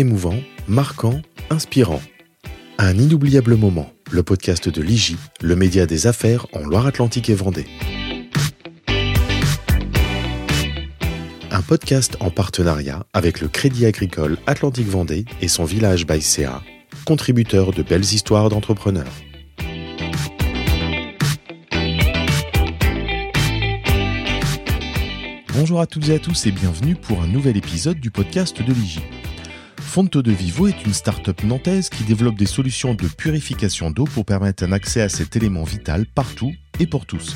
émouvant, marquant, inspirant. Un inoubliable moment, le podcast de l'IGI, le média des affaires en Loire-Atlantique et Vendée. Un podcast en partenariat avec le Crédit Agricole Atlantique Vendée et son village Baïséa, contributeur de belles histoires d'entrepreneurs. Bonjour à toutes et à tous et bienvenue pour un nouvel épisode du podcast de l'IGI. Fonto de Vivo est une start-up nantaise qui développe des solutions de purification d'eau pour permettre un accès à cet élément vital partout et pour tous.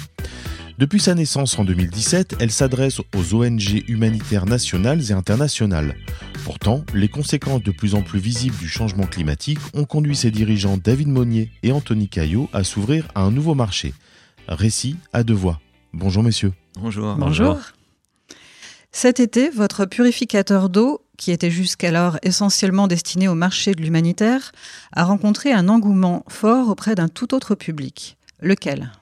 Depuis sa naissance en 2017, elle s'adresse aux ONG humanitaires nationales et internationales. Pourtant, les conséquences de plus en plus visibles du changement climatique ont conduit ses dirigeants David Monnier et Anthony Caillot à s'ouvrir à un nouveau marché. Récit à deux voix. Bonjour messieurs. Bonjour. Bonjour. Cet été, votre purificateur d'eau, qui était jusqu'alors essentiellement destiné au marché de l'humanitaire, a rencontré un engouement fort auprès d'un tout autre public. Lequel?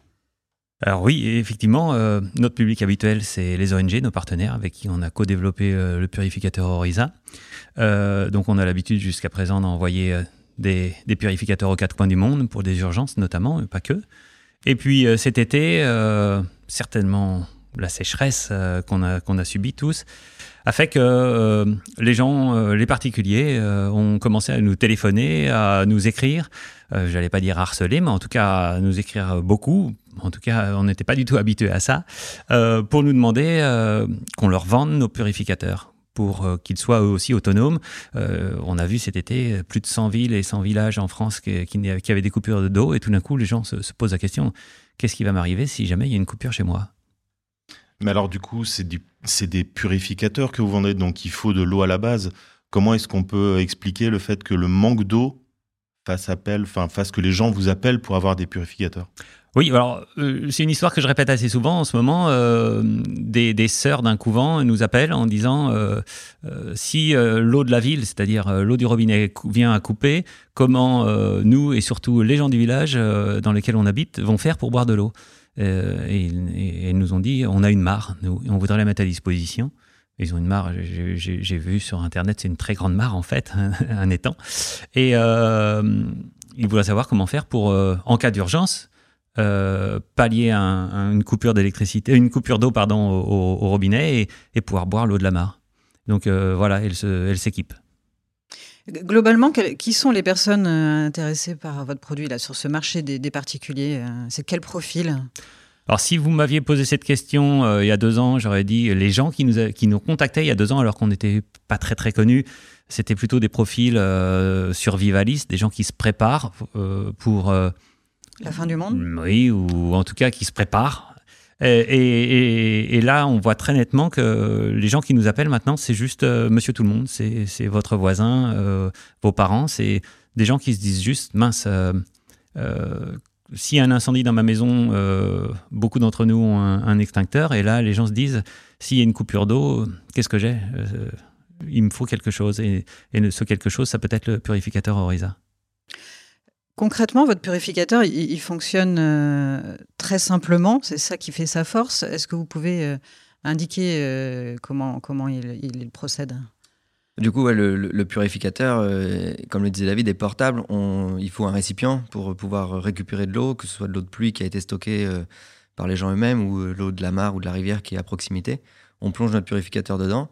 Alors oui, effectivement, euh, notre public habituel, c'est les ONG, nos partenaires, avec qui on a co-développé euh, le purificateur Orisa. Euh, donc on a l'habitude jusqu'à présent d'envoyer des, purificateurs aux quatre coins du monde pour des urgences notamment, pas que. Et puis cet été, certainement la sécheresse euh, qu'on a, a subie tous, a fait que euh, les gens, euh, les particuliers, ont commencé à nous téléphoner, à nous écrire. J'allais pas dire harceler, mais en tout cas à nous écrire beaucoup. En tout cas, on n'était pas du tout habitué à ça, pour nous demander qu'on leur vende nos purificateurs pour qu'ils soient eux aussi autonomes. on a vu cet été plus de 100 villes et 100 villages en France qui, avaient des coupures d'eau et tout d'un coup les gens se posent la question qu'est-ce qui va m'arriver si jamais il y a une coupure chez moi? Mais alors, du coup, c'est des purificateurs que vous vendez, donc il faut de l'eau à la base. Comment est-ce qu'on peut expliquer le fait que le manque d'eau fasse appel, enfin, fasse que les gens vous appellent pour avoir des purificateurs? Oui, alors euh, c'est une histoire que je répète assez souvent en ce moment. Euh, des, sœurs d'un couvent nous appellent en disant euh, si l'eau de la ville, c'est-à-dire l'eau du robinet, vient à couper, comment nous et surtout les gens du village dans lesquels on habite vont faire pour boire de l'eau? Euh, et, ils nous ont dit on a une mare, nous, on voudrait la mettre à disposition. Ils ont une mare, j'ai vu sur Internet, c'est une très grande mare en fait, un étang. Et euh, ils voulaient savoir comment faire pour, euh, en cas d'urgence, pallier un, une coupure d'électricité, une coupure d'eau pardon au, robinet et, et, pouvoir boire l'eau de la mare. Donc voilà, elle s'équipe. Globalement, qui sont les personnes euh, intéressées par votre produit là, sur ce marché des, particuliers euh, C'est quel profil? Alors, si vous m'aviez posé cette question euh, il y a deux ans, j'aurais dit les gens qui nous, qui nous contactaient il y a deux ans alors qu'on n'était pas très très connus, c'était plutôt des profils survivalistes, des gens qui se préparent pour... La fin du monde? Oui, ou en tout cas qui se préparent et, là, on voit très nettement que les gens qui nous appellent maintenant, c'est juste euh, monsieur tout le monde, c'est votre voisin, euh, vos parents, c'est des gens qui se disent juste, mince, euh, s'il y a un incendie dans ma maison, beaucoup d'entre nous ont un, extincteur, et là, les gens se disent, s'il y a une coupure d'eau, qu'est-ce que j'ai? Il me faut quelque chose, et, et, ce quelque chose, ça peut être le purificateur Orisa. Concrètement, votre purificateur, il, fonctionne euh, très simplement. C'est ça qui fait sa force. Est-ce que vous pouvez euh, indiquer euh, comment, comment il, procède? Du coup, le, purificateur, comme le disait David, est portable. il faut un récipient pour pouvoir récupérer de l'eau, que ce soit de l'eau de pluie qui a été stockée par les gens eux-mêmes ou l'eau de la mare ou de la rivière qui est à proximité. On plonge notre purificateur dedans.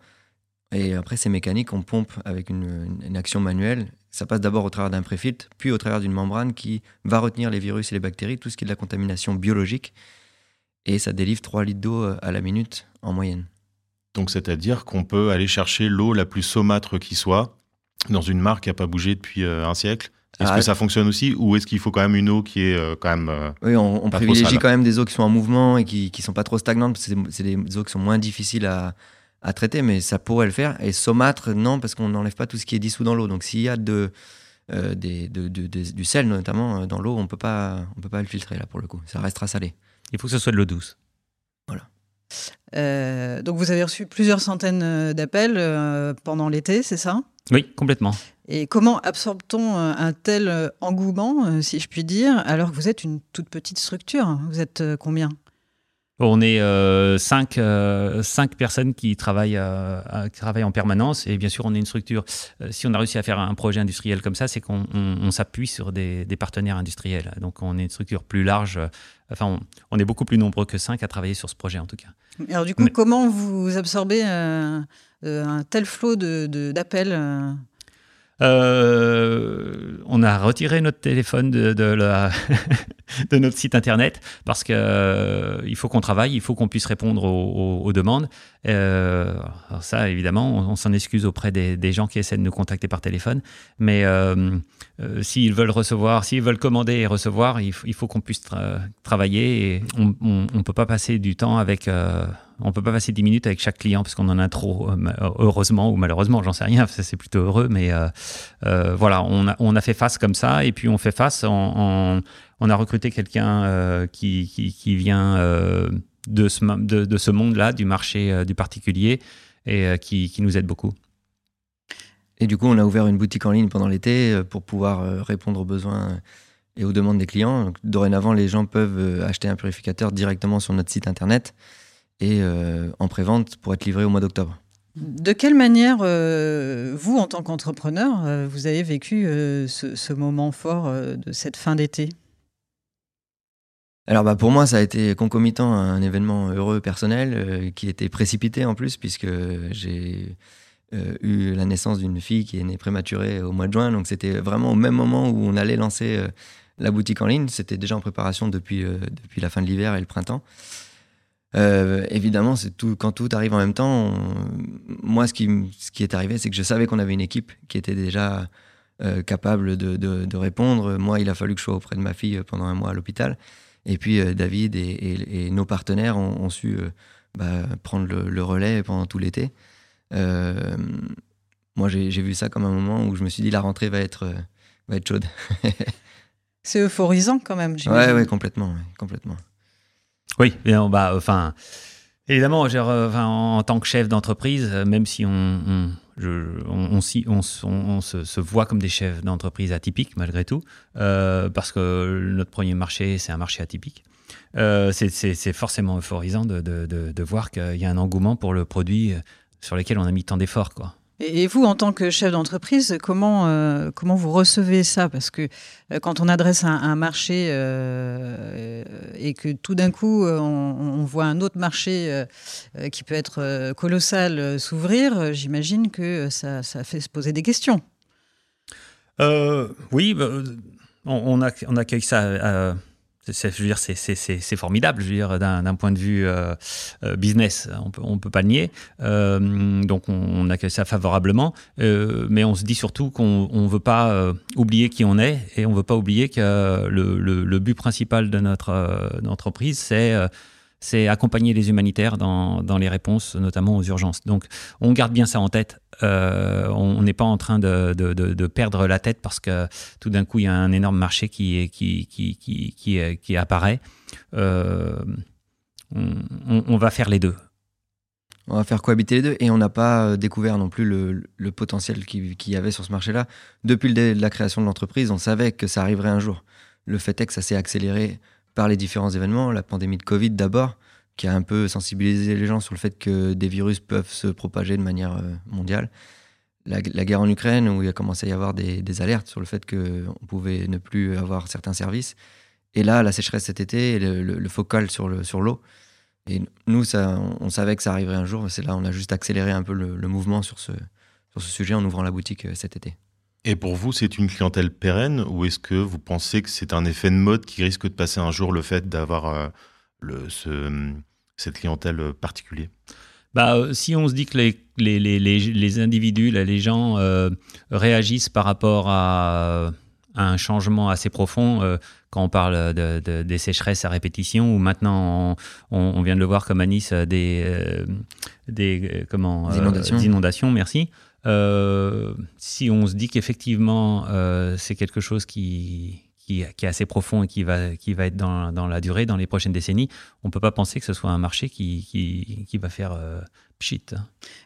Et après, c'est mécanique, on pompe avec une, une action manuelle ça passe d'abord au travers d'un préfiltre, puis au travers d'une membrane qui va retenir les virus et les bactéries, tout ce qui est de la contamination biologique. Et ça délivre 3 litres d'eau euh, à la minute en moyenne. Donc c'est-à-dire qu'on peut aller chercher l'eau la plus saumâtre qui soit dans une mare qui n'a pas bougé depuis euh, un siècle est-ce que ah, ça fonctionne aussi ou est-ce qu'il faut quand même une eau qui est euh, quand même. oui, on, privilégie quand même des eaux qui sont en mouvement et qui ne sont pas trop stagnantes parce que c'est des eaux qui sont moins difficiles à, à traiter, mais ça pourrait le faire. Et saumâtre, non, parce qu'on n'enlève pas tout ce qui est dissous dans l'eau. Donc s'il y a de, euh, des, du sel, notamment euh, dans l'eau, on ne peut pas le filtrer, là, pour le coup. Ça restera salé. Il faut que ce soit de l'eau douce. Voilà. Euh, donc vous avez reçu plusieurs centaines d'appels pendant l'été, c'est ça? Oui, complètement. Et comment absorbe-t-on un tel engouement, si je puis dire, alors que vous êtes une toute petite structure? Vous êtes combien? On est euh, cinq, euh, cinq, personnes qui travaillent, euh, qui travaillent en permanence et bien sûr on est une structure. si on a réussi à faire un projet industriel comme ça, c'est qu'on s'appuie sur des, partenaires industriels. Donc on est une structure plus large. Enfin, on, est beaucoup plus nombreux que cinq à travailler sur ce projet en tout cas. Alors du coup, comment vous absorbez un tel flot d'appels de, euh, on a retiré notre téléphone de, notre site internet parce que euh, faut qu'on travaille, il faut qu'on puisse répondre aux, demandes. Euh, ça, évidemment, on, s'en excuse auprès des, gens qui essaient de nous contacter par téléphone. Mais s'ils veulent recevoir, s'ils veulent commander et recevoir, il, faut qu'on puisse travailler et on ne peut pas passer du temps avec on peut pas passer 10 minutes avec chaque client parce qu'on en a trop, euh, heureusement ou malheureusement, j'en sais rien, c'est plutôt heureux, mais euh, euh, voilà, on a, fait face comme ça et puis on fait face on a recruté quelqu'un qui, vient de ce, monde-là, du marché du particulier et qui, nous aide beaucoup. Et du coup, on a ouvert une boutique en ligne pendant l'été pour pouvoir répondre aux besoins et aux demandes des clients. dorénavant, les gens peuvent acheter un purificateur directement sur notre site internet et euh, en prévente pour être livré au mois d'octobre. De quelle manière, euh, vous, en tant qu'entrepreneur, euh, vous avez vécu ce, moment fort de cette fin d'été? Alors bah pour moi, ça a été concomitant à un événement heureux personnel qui était précipité en plus, puisque j'ai eu la naissance d'une fille qui est née prématurée au mois de juin. Donc c'était vraiment au même moment où on allait lancer la boutique en ligne. C'était déjà en préparation depuis, depuis la fin de l'hiver et le printemps. Euh, évidemment, c'est tout quand tout arrive en même temps. moi, ce qui, ce qui est arrivé, c'est que je savais qu'on avait une équipe qui était déjà euh, capable de, de, répondre. Moi, il a fallu que je sois auprès de ma fille pendant un mois à l'hôpital. Et puis, euh, David et, et, nos partenaires ont, ont su bah, prendre le, relais pendant tout l'été. moi, j'ai vu ça comme un moment où je me suis dit la rentrée va être, va être chaude. c'est euphorisant quand même. Ouais, ouais, complètement, complètement. Oui, bah, enfin, évidemment, euh, en, tant que chef d'entreprise, euh, même si on, on, se, voit comme des chefs d'entreprise atypiques malgré tout, euh, parce que notre premier marché, c'est un marché atypique. c'est forcément euphorisant de, de voir qu'il y a un engouement pour le produit sur lequel on a mis tant d'efforts. Et vous, en tant que chef d'entreprise, comment, euh, comment vous recevez ça? Parce que euh, quand on adresse un, marché euh, et que tout d'un coup, on, voit un autre marché qui peut être colossal s'ouvrir, j'imagine que ça, ça, fait se poser des questions. oui, bah, on, on, accueille ça c'est, je veux dire, c'est, formidable, je veux dire, d'un, point de vue euh, euh, business, on peut, on peut pas le nier. Euh, donc, on, accueille ça favorablement, mais on se dit surtout qu'on ne veut pas oublier qui on est et on veut pas oublier que le, le but principal de notre entreprise, c'est c'est accompagner les humanitaires dans, dans, les réponses, notamment aux urgences. Donc, on garde bien ça en tête. Euh, on n'est pas en train de, de, de, perdre la tête parce que tout d'un coup, il y a un énorme marché qui, qui, qui, qui, qui apparaît. Euh, on, va faire les deux. On va faire cohabiter les deux et on n'a pas euh, découvert non plus le, le potentiel qu'il y avait sur ce marché-là. Depuis la création de l'entreprise, on savait que ça arriverait un jour. Le fait est que ça s'est accéléré par les différents événements, la pandémie de Covid d'abord, qui a un peu sensibilisé les gens sur le fait que des virus peuvent se propager de manière euh, mondiale. La, guerre en Ukraine, où il a commencé à y avoir des, alertes sur le fait qu'on pouvait ne plus avoir certains services. Et là, la sécheresse cet été, le, le, focal sur l'eau. Et nous, ça, on, savait que ça arriverait un jour. C'est là, on a juste accéléré un peu le, le mouvement sur ce, sur ce sujet en ouvrant la boutique euh, cet été. Et pour vous, c'est une clientèle pérenne ou est-ce que vous pensez que c'est un effet de mode qui risque de passer un jour le fait d'avoir euh, ce, cette clientèle particulière? Bah, euh, si on se dit que les, les, les, les individus, les gens euh, réagissent par rapport à, un changement assez profond, quand on parle de, des sécheresses à répétition, ou maintenant on, vient de le voir comme à Nice, des, des, comment, inondations. inondations, merci. Euh, si on se dit qu'effectivement euh, c'est quelque chose qui, qui, est assez profond et qui va, qui va être dans, dans, la durée, dans les prochaines décennies, on ne peut pas penser que ce soit un marché qui, qui, va faire euh, pchit.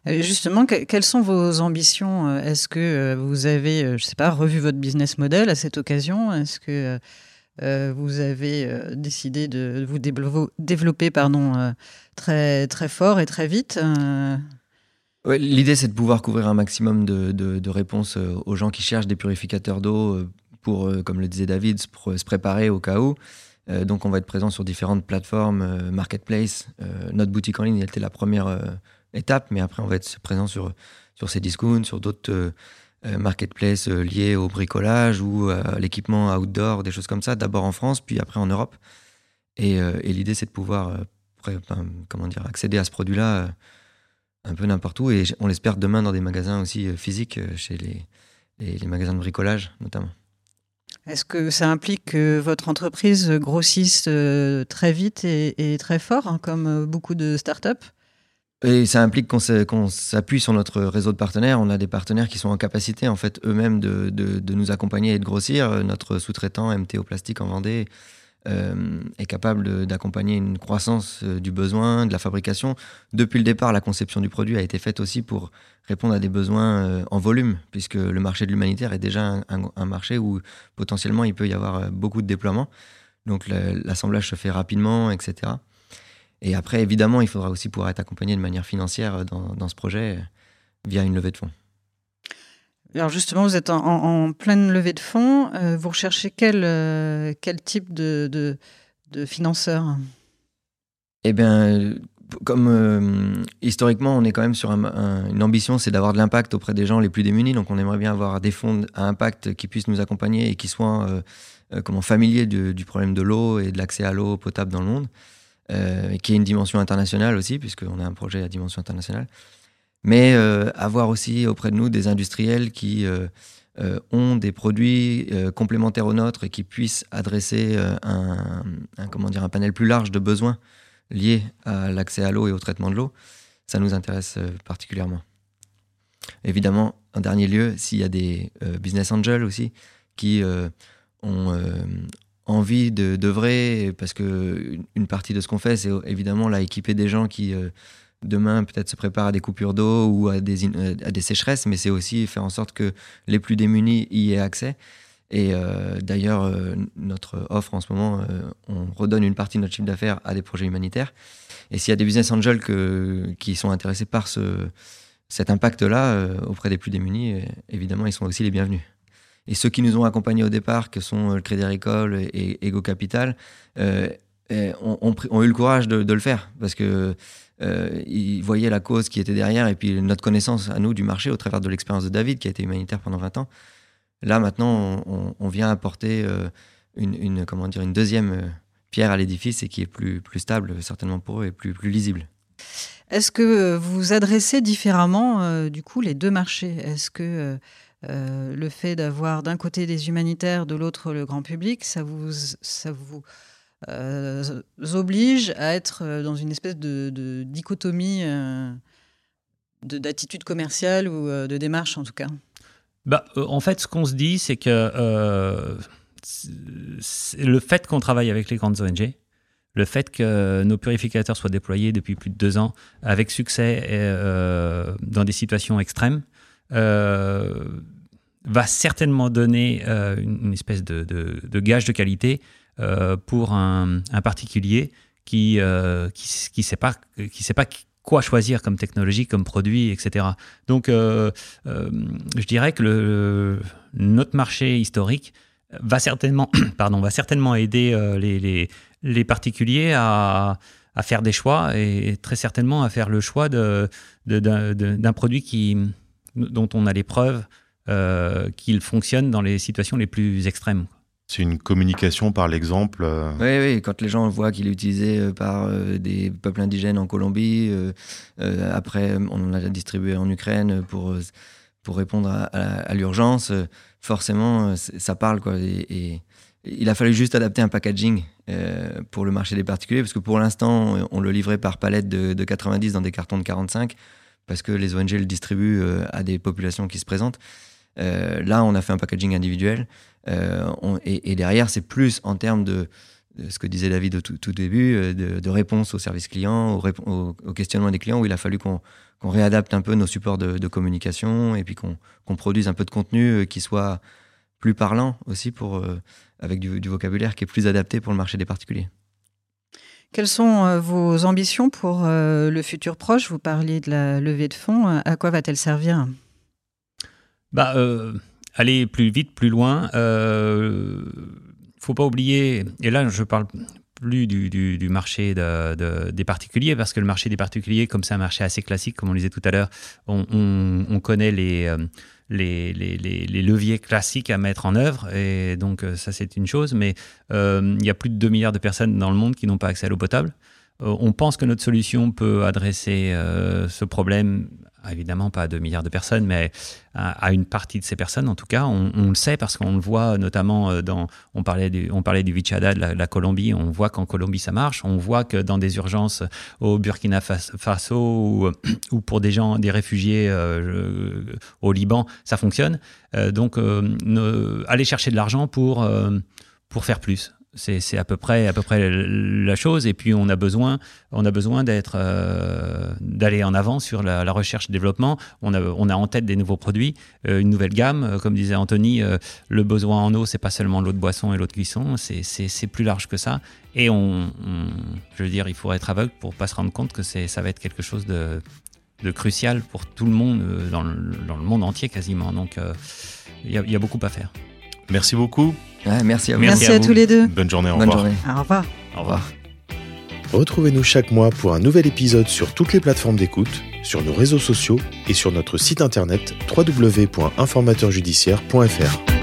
Justement, quelles sont vos ambitions Est-ce que vous avez, je sais pas, revu votre business model à cette occasion? Est-ce que vous avez décidé de vous développer pardon, très, très fort et très vite. L'idée, c'est de pouvoir couvrir un maximum de, de, réponses aux gens qui cherchent des purificateurs d'eau pour, comme le disait David, se, préparer au cas où. donc, on va être présent sur différentes plateformes, marketplace. notre boutique en ligne, elle était la première étape, mais après, on va être présent sur, sur ces discounts, sur d'autres euh, marketplace euh, liés au bricolage ou à l'équipement outdoor, des choses comme ça, d'abord en France, puis après en Europe. Et, euh, l'idée, c'est de pouvoir comment dire, accéder à ce produit-là un peu n'importe où. Et on l'espère demain dans des magasins aussi physiques, chez les, les, magasins de bricolage notamment. Est-ce que ça implique que votre entreprise grossisse très vite et, très fort, hein, comme beaucoup de startups et ça implique qu'on s'appuie sur notre réseau de partenaires. On a des partenaires qui sont en capacité, en fait, eux-mêmes de, de, nous accompagner et de grossir. Notre sous-traitant MTO Plastique en Vendée euh, est capable d'accompagner une croissance euh, du besoin, de la fabrication. Depuis le départ, la conception du produit a été faite aussi pour répondre à des besoins euh, en volume, puisque le marché de l'humanitaire est déjà un, marché où potentiellement il peut y avoir beaucoup de déploiements. Donc l'assemblage se fait rapidement, etc. Et après, évidemment, il faudra aussi pouvoir être accompagné de manière financière dans, dans ce projet via une levée de fonds. Alors justement, vous êtes en, pleine levée de fonds. Euh, vous recherchez quel, euh, quel type de, de, financeur? Eh bien, comme euh, historiquement, on est quand même sur une ambition, c'est d'avoir de l'impact auprès des gens les plus démunis. Donc, on aimerait bien avoir des fonds à impact qui puissent nous accompagner et qui soient comment, familiers du, problème de l'eau et de l'accès à l'eau potable dans le monde. Euh, qui est une dimension internationale aussi, puisqu'on a un projet à dimension internationale. Mais euh, avoir aussi auprès de nous des industriels qui euh, ont des produits complémentaires aux nôtres et qui puissent adresser un, comment dire, un panel plus large de besoins liés à l'accès à l'eau et au traitement de l'eau, ça nous intéresse particulièrement. Évidemment, en dernier lieu, s'il y a des business angels aussi qui ont, envie de d'œuvrer parce que une partie de ce qu'on fait c'est évidemment là équiper des gens qui euh, demain peut-être se préparent à des coupures d'eau ou à des, euh, à des sécheresses mais c'est aussi faire en sorte que les plus démunis y aient accès. Et euh, d'ailleurs notre offre en ce moment on redonne une partie de notre chiffre d'affaires à des projets humanitaires. Et s'il y a des business angels qui sont intéressés par ce cet impact là auprès des plus démunis évidemment ils sont aussi les bienvenus. Et ceux qui nous ont accompagnés au départ, que sont euh, le Crédit Agricole et Ego Capital, euh, ont, eu le courage de, le faire. Parce que euh, ils voyaient la cause qui était derrière et puis notre connaissance à nous du marché au travers de l'expérience de David qui a été humanitaire pendant 20 ans. Là maintenant, on, vient apporter une, comment dire, une deuxième pierre à l'édifice et qui est plus, stable certainement pour eux et plus, lisible. Est-ce que vous adressez différemment du coup les deux marchés? Est-ce que euh, le fait d'avoir d'un côté des humanitaires, de l'autre le grand public, ça vous, ça vous euh, oblige à être euh, dans une espèce de, dichotomie d'attitude commerciale ou de démarche en tout cas. Bah, En fait, ce qu'on se dit, c'est que le fait qu'on travaille avec les grandes ONG, le fait que nos purificateurs soient déployés depuis plus de deux ans avec succès dans des situations extrêmes, va certainement donner euh, une, espèce de, de, gage de qualité euh, pour un, particulier qui euh, qui, qui sait pas qui sait pas quoi choisir comme technologie, comme produit, etc. Donc, je dirais que notre marché historique va certainement, pardon, va certainement aider les, les, particuliers à, faire des choix et très certainement à faire le choix d'un produit qui, dont on a les preuves euh, qu'il fonctionne dans les situations les plus extrêmes. C'est une communication par l'exemple. Euh. Oui, oui, quand les gens voient qu'il est utilisé euh, par des peuples indigènes en Colombie, après on l'a distribué en Ukraine pour, pour répondre à, l'urgence, forcément ça parle. Quoi, et, il a fallu juste adapter un packaging pour le marché des particuliers, parce que pour l'instant on le livrait par palette de, de 90 dans des cartons de 45, parce que les ONG le distribuent à des populations qui se présentent. Euh, là, on a fait un packaging individuel. Euh, et, derrière, c'est plus en termes de, ce que disait David au tout, début, euh, de, réponse aux services clients, au, au, questionnement des clients, où il a fallu qu'on réadapte un peu nos supports de, communication et puis qu'on produise un peu de contenu qui soit plus parlant aussi pour avec du, vocabulaire qui est plus adapté pour le marché des particuliers. Quelles sont vos ambitions pour le futur proche? Vous parliez de la levée de fonds. À quoi va-t-elle servir? Bah, aller plus vite, plus loin. Euh, faut pas oublier, et là je parle plus du, marché de, des particuliers, parce que le marché des particuliers, comme c'est un marché assez classique, comme on le disait tout à l'heure, on, on, connaît euh, les, leviers classiques à mettre en œuvre, et donc euh, ça c'est une chose, mais il y a plus de 2 milliards de personnes dans le monde qui n'ont pas accès à l'eau potable. On pense que notre solution peut adresser ce problème évidemment pas à 2 milliards de personnes, mais à, une partie de ces personnes, en tout cas. On, le sait parce qu'on le voit notamment euh, dans. On parlait du, on parlait du Vichada de la, Colombie. On voit qu'en Colombie, ça marche. On voit que dans des urgences au Burkina Faso ou, ou pour des gens, des réfugiés euh, au Liban, ça fonctionne. Euh, donc, aller chercher de l'argent pour, pour faire plus. C'est à peu près à peu près la chose. Et puis on a besoin on a besoin d'être euh, d'aller en avant sur la, recherche développement. On a on a en tête des nouveaux produits, euh, une nouvelle gamme. Euh, comme disait Anthony, le besoin en eau c'est pas seulement l'eau de boisson et l'eau de cuisson, c'est plus large que ça. Et on, je veux dire, il faut être aveugle pour pas se rendre compte que c'est ça va être quelque chose de, de crucial pour tout le monde dans le, dans le monde entier quasiment. Donc il y a beaucoup à faire. Merci beaucoup merci à vous. Merci, à, tous les deux. Bonne journée, au revoir. Au revoir. Au revoir. Retrouvez-nous chaque mois pour un nouvel épisode sur toutes les plateformes d'écoute, sur nos réseaux sociaux et sur notre site internet www.informateurjudiciaire.fr.